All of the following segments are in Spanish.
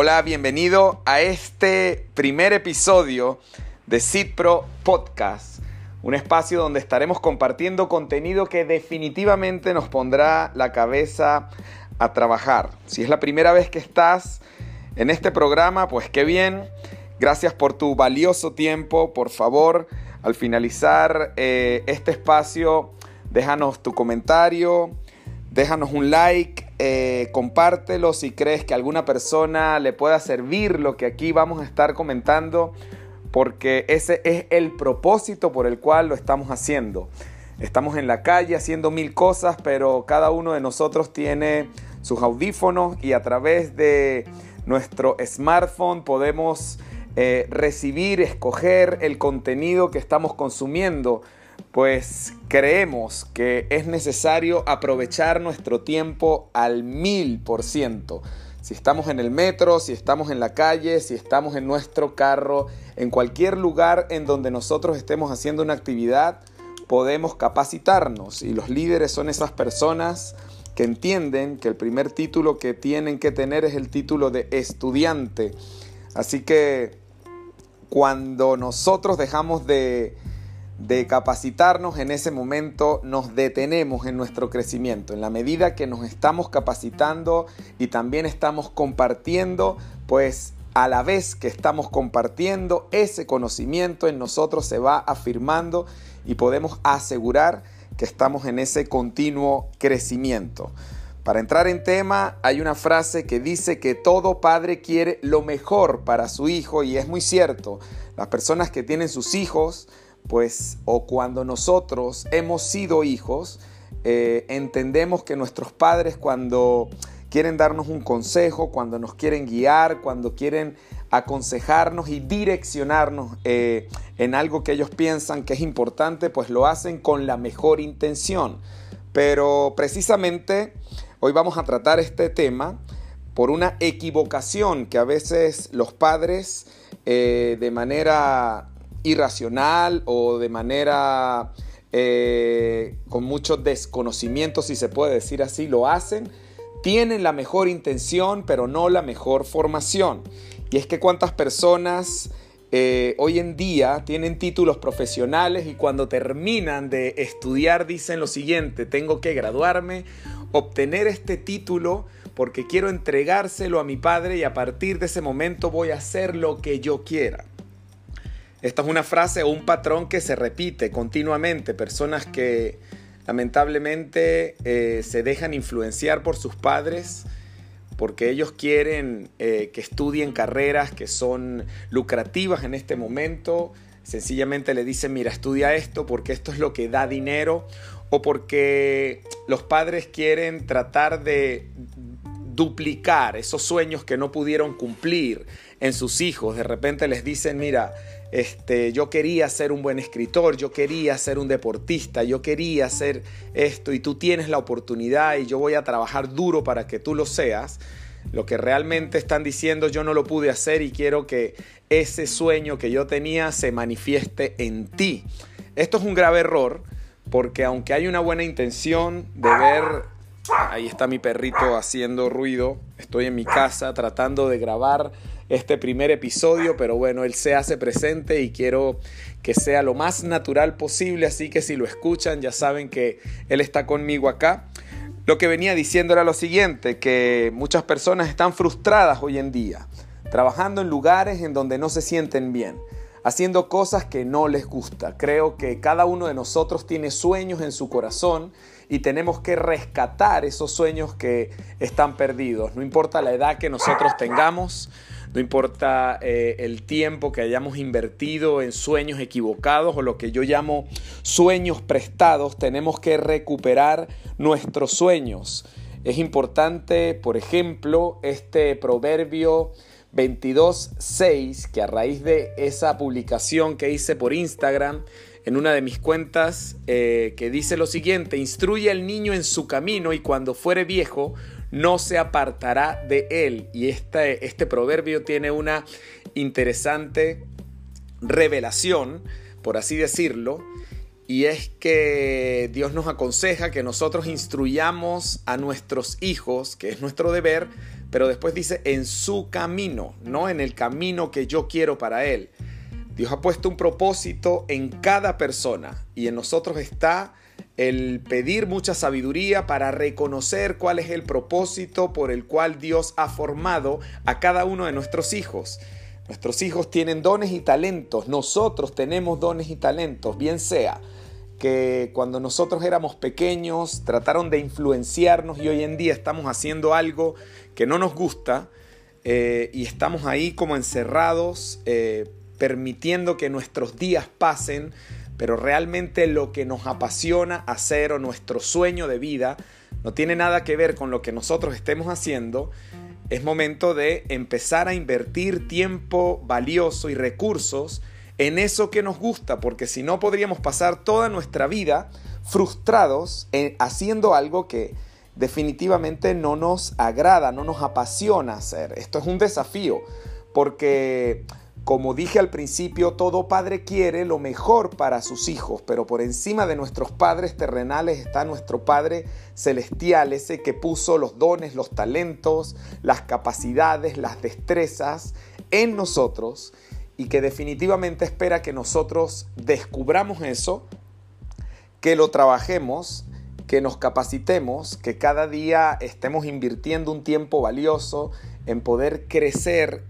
Hola, bienvenido a este primer episodio de Pro Podcast, un espacio donde estaremos compartiendo contenido que definitivamente nos pondrá la cabeza a trabajar. Si es la primera vez que estás en este programa, pues qué bien. Gracias por tu valioso tiempo. Por favor, al finalizar eh, este espacio, déjanos tu comentario, déjanos un like eh, compártelo si crees que a alguna persona le pueda servir lo que aquí vamos a estar comentando, porque ese es el propósito por el cual lo estamos haciendo. Estamos en la calle haciendo mil cosas, pero cada uno de nosotros tiene sus audífonos y a través de nuestro smartphone podemos eh, recibir, escoger el contenido que estamos consumiendo pues creemos que es necesario aprovechar nuestro tiempo al mil por ciento. Si estamos en el metro, si estamos en la calle, si estamos en nuestro carro, en cualquier lugar en donde nosotros estemos haciendo una actividad, podemos capacitarnos. Y los líderes son esas personas que entienden que el primer título que tienen que tener es el título de estudiante. Así que cuando nosotros dejamos de de capacitarnos, en ese momento nos detenemos en nuestro crecimiento. En la medida que nos estamos capacitando y también estamos compartiendo, pues a la vez que estamos compartiendo ese conocimiento en nosotros se va afirmando y podemos asegurar que estamos en ese continuo crecimiento. Para entrar en tema, hay una frase que dice que todo padre quiere lo mejor para su hijo y es muy cierto. Las personas que tienen sus hijos, pues o cuando nosotros hemos sido hijos, eh, entendemos que nuestros padres cuando quieren darnos un consejo, cuando nos quieren guiar, cuando quieren aconsejarnos y direccionarnos eh, en algo que ellos piensan que es importante, pues lo hacen con la mejor intención. Pero precisamente hoy vamos a tratar este tema por una equivocación que a veces los padres eh, de manera irracional o de manera eh, con mucho desconocimiento, si se puede decir así, lo hacen, tienen la mejor intención, pero no la mejor formación. Y es que cuántas personas eh, hoy en día tienen títulos profesionales y cuando terminan de estudiar dicen lo siguiente, tengo que graduarme, obtener este título porque quiero entregárselo a mi padre y a partir de ese momento voy a hacer lo que yo quiera. Esta es una frase o un patrón que se repite continuamente. Personas que lamentablemente eh, se dejan influenciar por sus padres porque ellos quieren eh, que estudien carreras que son lucrativas en este momento. Sencillamente le dicen, mira, estudia esto porque esto es lo que da dinero. O porque los padres quieren tratar de duplicar esos sueños que no pudieron cumplir en sus hijos. De repente les dicen, mira, este, yo quería ser un buen escritor, yo quería ser un deportista, yo quería hacer esto y tú tienes la oportunidad y yo voy a trabajar duro para que tú lo seas. Lo que realmente están diciendo yo no lo pude hacer y quiero que ese sueño que yo tenía se manifieste en ti. Esto es un grave error porque aunque hay una buena intención de ver, ahí está mi perrito haciendo ruido, estoy en mi casa tratando de grabar este primer episodio, pero bueno, él se hace presente y quiero que sea lo más natural posible, así que si lo escuchan ya saben que él está conmigo acá. Lo que venía diciendo era lo siguiente, que muchas personas están frustradas hoy en día, trabajando en lugares en donde no se sienten bien haciendo cosas que no les gusta. Creo que cada uno de nosotros tiene sueños en su corazón y tenemos que rescatar esos sueños que están perdidos. No importa la edad que nosotros tengamos, no importa eh, el tiempo que hayamos invertido en sueños equivocados o lo que yo llamo sueños prestados, tenemos que recuperar nuestros sueños. Es importante, por ejemplo, este proverbio 22.6, que a raíz de esa publicación que hice por Instagram, en una de mis cuentas, eh, que dice lo siguiente, instruye al niño en su camino y cuando fuere viejo no se apartará de él. Y este, este proverbio tiene una interesante revelación, por así decirlo, y es que Dios nos aconseja que nosotros instruyamos a nuestros hijos, que es nuestro deber, pero después dice en su camino, no en el camino que yo quiero para él. Dios ha puesto un propósito en cada persona y en nosotros está el pedir mucha sabiduría para reconocer cuál es el propósito por el cual Dios ha formado a cada uno de nuestros hijos. Nuestros hijos tienen dones y talentos, nosotros tenemos dones y talentos, bien sea que cuando nosotros éramos pequeños trataron de influenciarnos y hoy en día estamos haciendo algo que no nos gusta eh, y estamos ahí como encerrados, eh, permitiendo que nuestros días pasen, pero realmente lo que nos apasiona hacer o nuestro sueño de vida no tiene nada que ver con lo que nosotros estemos haciendo, es momento de empezar a invertir tiempo valioso y recursos en eso que nos gusta, porque si no podríamos pasar toda nuestra vida frustrados en, haciendo algo que definitivamente no nos agrada, no nos apasiona hacer. Esto es un desafío, porque como dije al principio, todo padre quiere lo mejor para sus hijos, pero por encima de nuestros padres terrenales está nuestro Padre celestial, ese que puso los dones, los talentos, las capacidades, las destrezas en nosotros y que definitivamente espera que nosotros descubramos eso, que lo trabajemos, que nos capacitemos, que cada día estemos invirtiendo un tiempo valioso en poder crecer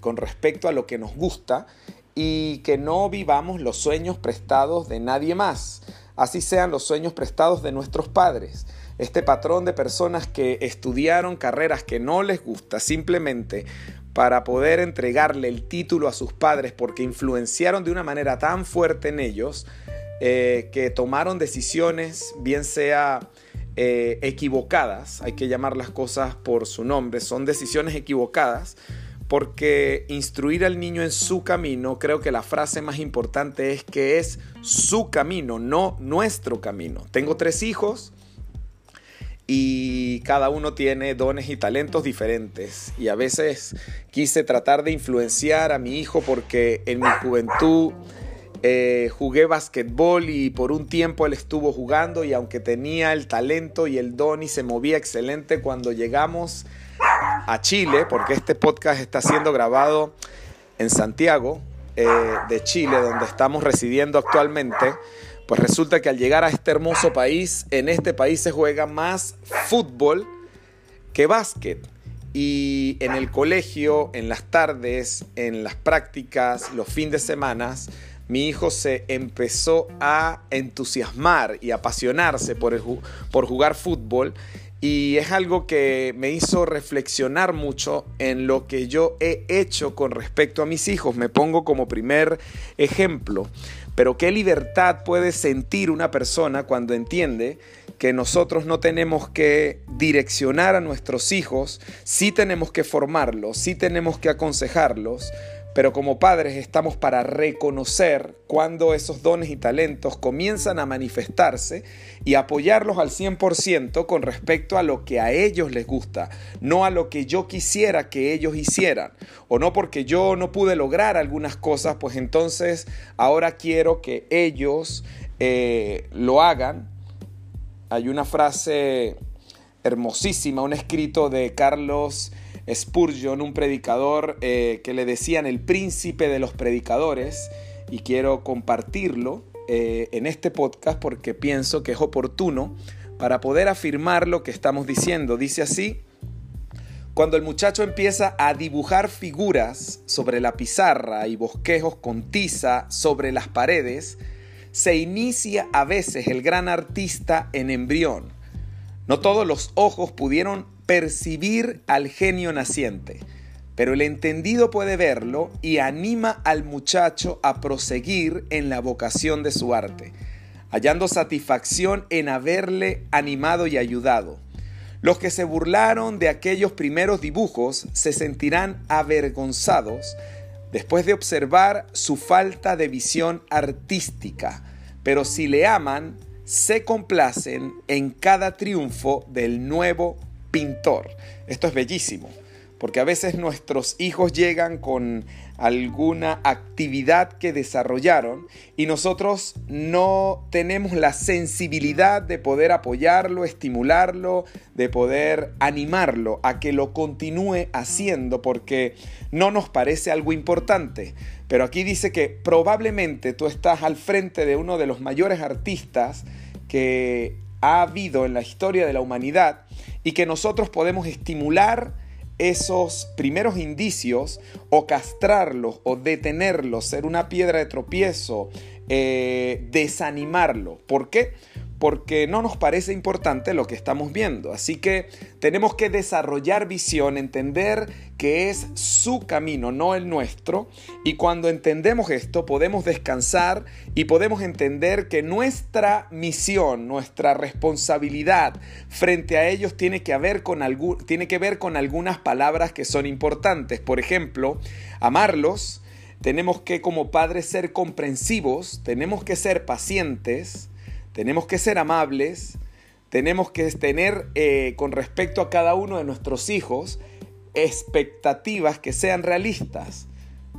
con respecto a lo que nos gusta y que no vivamos los sueños prestados de nadie más, así sean los sueños prestados de nuestros padres. Este patrón de personas que estudiaron carreras que no les gusta simplemente para poder entregarle el título a sus padres porque influenciaron de una manera tan fuerte en ellos eh, que tomaron decisiones, bien sea eh, equivocadas, hay que llamar las cosas por su nombre, son decisiones equivocadas, porque instruir al niño en su camino, creo que la frase más importante es que es su camino, no nuestro camino. Tengo tres hijos, y cada uno tiene dones y talentos diferentes. Y a veces quise tratar de influenciar a mi hijo porque en mi juventud eh, jugué basquetbol y por un tiempo él estuvo jugando y aunque tenía el talento y el don y se movía excelente cuando llegamos a Chile, porque este podcast está siendo grabado en Santiago eh, de Chile, donde estamos residiendo actualmente, pues resulta que al llegar a este hermoso país, en este país se juega más fútbol que básquet. Y en el colegio, en las tardes, en las prácticas, los fines de semana, mi hijo se empezó a entusiasmar y apasionarse por, por jugar fútbol y es algo que me hizo reflexionar mucho en lo que yo he hecho con respecto a mis hijos. Me pongo como primer ejemplo. Pero qué libertad puede sentir una persona cuando entiende que nosotros no tenemos que direccionar a nuestros hijos, sí tenemos que formarlos, sí tenemos que aconsejarlos, pero como padres estamos para reconocer cuando esos dones y talentos comienzan a manifestarse y apoyarlos al 100% con respecto a lo que a ellos les gusta, no a lo que yo quisiera que ellos hicieran, o no porque yo no pude lograr algunas cosas, pues entonces ahora quiero que ellos eh, lo hagan. Hay una frase hermosísima, un escrito de Carlos Spurgeon, un predicador eh, que le decían el príncipe de los predicadores, y quiero compartirlo eh, en este podcast porque pienso que es oportuno para poder afirmar lo que estamos diciendo. Dice así, cuando el muchacho empieza a dibujar figuras sobre la pizarra y bosquejos con tiza sobre las paredes, se inicia a veces el gran artista en embrión. No todos los ojos pudieron percibir al genio naciente, pero el entendido puede verlo y anima al muchacho a proseguir en la vocación de su arte, hallando satisfacción en haberle animado y ayudado. Los que se burlaron de aquellos primeros dibujos se sentirán avergonzados después de observar su falta de visión artística, pero si le aman, se complacen en cada triunfo del nuevo pintor. Esto es bellísimo, porque a veces nuestros hijos llegan con alguna actividad que desarrollaron y nosotros no tenemos la sensibilidad de poder apoyarlo, estimularlo, de poder animarlo a que lo continúe haciendo porque no nos parece algo importante. Pero aquí dice que probablemente tú estás al frente de uno de los mayores artistas que ha habido en la historia de la humanidad y que nosotros podemos estimular esos primeros indicios o castrarlos o detenerlos, ser una piedra de tropiezo, eh, desanimarlo. ¿Por qué? Porque no nos parece importante lo que estamos viendo. Así que tenemos que desarrollar visión, entender que es su camino, no el nuestro. Y cuando entendemos esto, podemos descansar y podemos entender que nuestra misión, nuestra responsabilidad frente a ellos tiene que, con tiene que ver con algunas palabras que son importantes. Por ejemplo, amarlos. Tenemos que como padres ser comprensivos, tenemos que ser pacientes, tenemos que ser amables, tenemos que tener eh, con respecto a cada uno de nuestros hijos expectativas que sean realistas.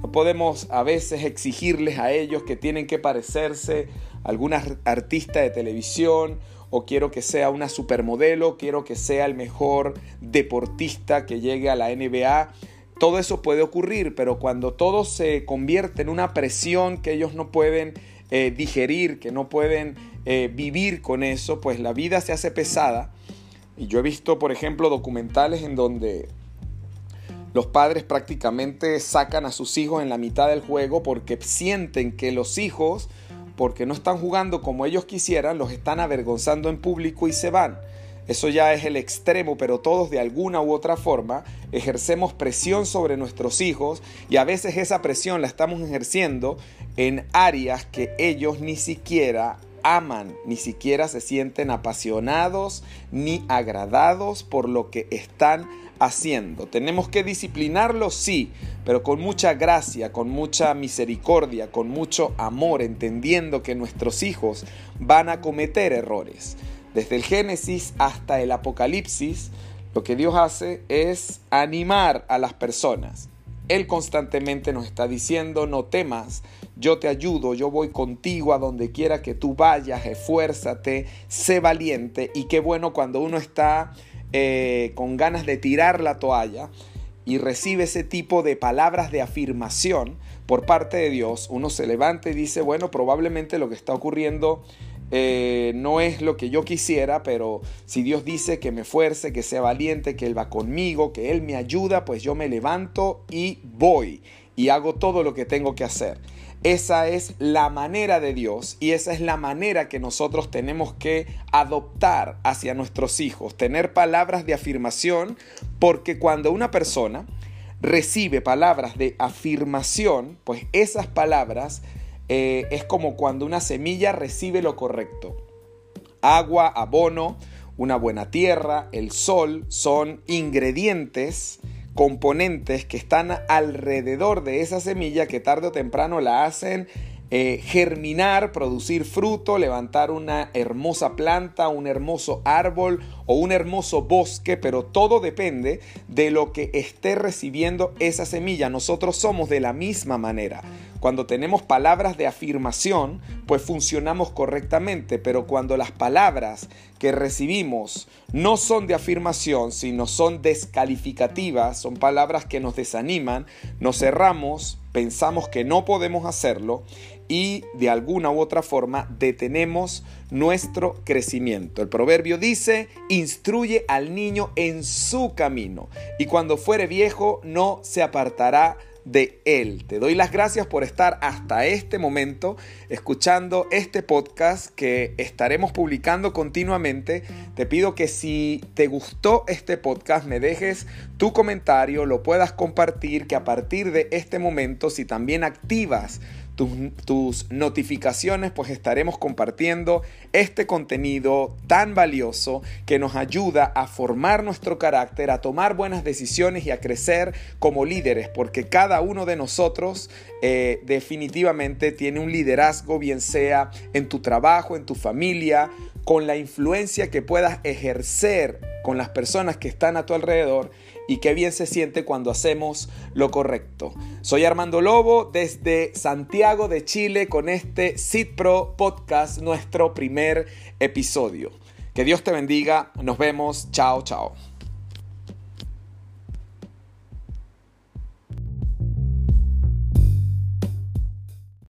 No podemos a veces exigirles a ellos que tienen que parecerse a alguna artista de televisión o quiero que sea una supermodelo, quiero que sea el mejor deportista que llegue a la NBA. Todo eso puede ocurrir, pero cuando todo se convierte en una presión que ellos no pueden eh, digerir, que no pueden eh, vivir con eso, pues la vida se hace pesada. Y yo he visto, por ejemplo, documentales en donde los padres prácticamente sacan a sus hijos en la mitad del juego porque sienten que los hijos, porque no están jugando como ellos quisieran, los están avergonzando en público y se van. Eso ya es el extremo, pero todos de alguna u otra forma ejercemos presión sobre nuestros hijos y a veces esa presión la estamos ejerciendo en áreas que ellos ni siquiera aman, ni siquiera se sienten apasionados ni agradados por lo que están haciendo. Tenemos que disciplinarlos, sí, pero con mucha gracia, con mucha misericordia, con mucho amor, entendiendo que nuestros hijos van a cometer errores. Desde el Génesis hasta el Apocalipsis, lo que Dios hace es animar a las personas. Él constantemente nos está diciendo, no temas, yo te ayudo, yo voy contigo a donde quiera que tú vayas, esfuérzate, sé valiente. Y qué bueno cuando uno está eh, con ganas de tirar la toalla y recibe ese tipo de palabras de afirmación por parte de Dios, uno se levanta y dice, bueno, probablemente lo que está ocurriendo eh, no es lo que yo quisiera, pero si Dios dice que me fuerce, que sea valiente, que Él va conmigo, que Él me ayuda, pues yo me levanto y voy y hago todo lo que tengo que hacer. Esa es la manera de Dios y esa es la manera que nosotros tenemos que adoptar hacia nuestros hijos, tener palabras de afirmación, porque cuando una persona recibe palabras de afirmación, pues esas palabras eh, es como cuando una semilla recibe lo correcto. Agua, abono, una buena tierra, el sol son ingredientes componentes que están alrededor de esa semilla que tarde o temprano la hacen eh, germinar, producir fruto, levantar una hermosa planta, un hermoso árbol o un hermoso bosque, pero todo depende de lo que esté recibiendo esa semilla. Nosotros somos de la misma manera. Cuando tenemos palabras de afirmación, pues funcionamos correctamente, pero cuando las palabras que recibimos no son de afirmación, sino son descalificativas, son palabras que nos desaniman, nos cerramos, pensamos que no podemos hacerlo y de alguna u otra forma detenemos nuestro crecimiento. El proverbio dice, instruye al niño en su camino y cuando fuere viejo no se apartará de Él. Te doy las gracias por estar hasta este momento escuchando este podcast que estaremos publicando continuamente. Te pido que si te gustó este podcast me dejes tu comentario, lo puedas compartir, que a partir de este momento si también activas tus, notificaciones, pues estaremos compartiendo este contenido tan valioso que nos ayuda a formar nuestro carácter, a tomar buenas decisiones y a crecer como líderes, porque cada uno de nosotros eh, definitivamente tiene un liderazgo, bien sea en tu trabajo, en tu familia, con la influencia que puedas ejercer con las personas que están a tu alrededor y qué bien se siente cuando hacemos lo correcto. Soy Armando Lobo desde Santiago de Chile con este Cid Pro Podcast, nuestro primer episodio. Que Dios te bendiga, nos vemos, chao, chao.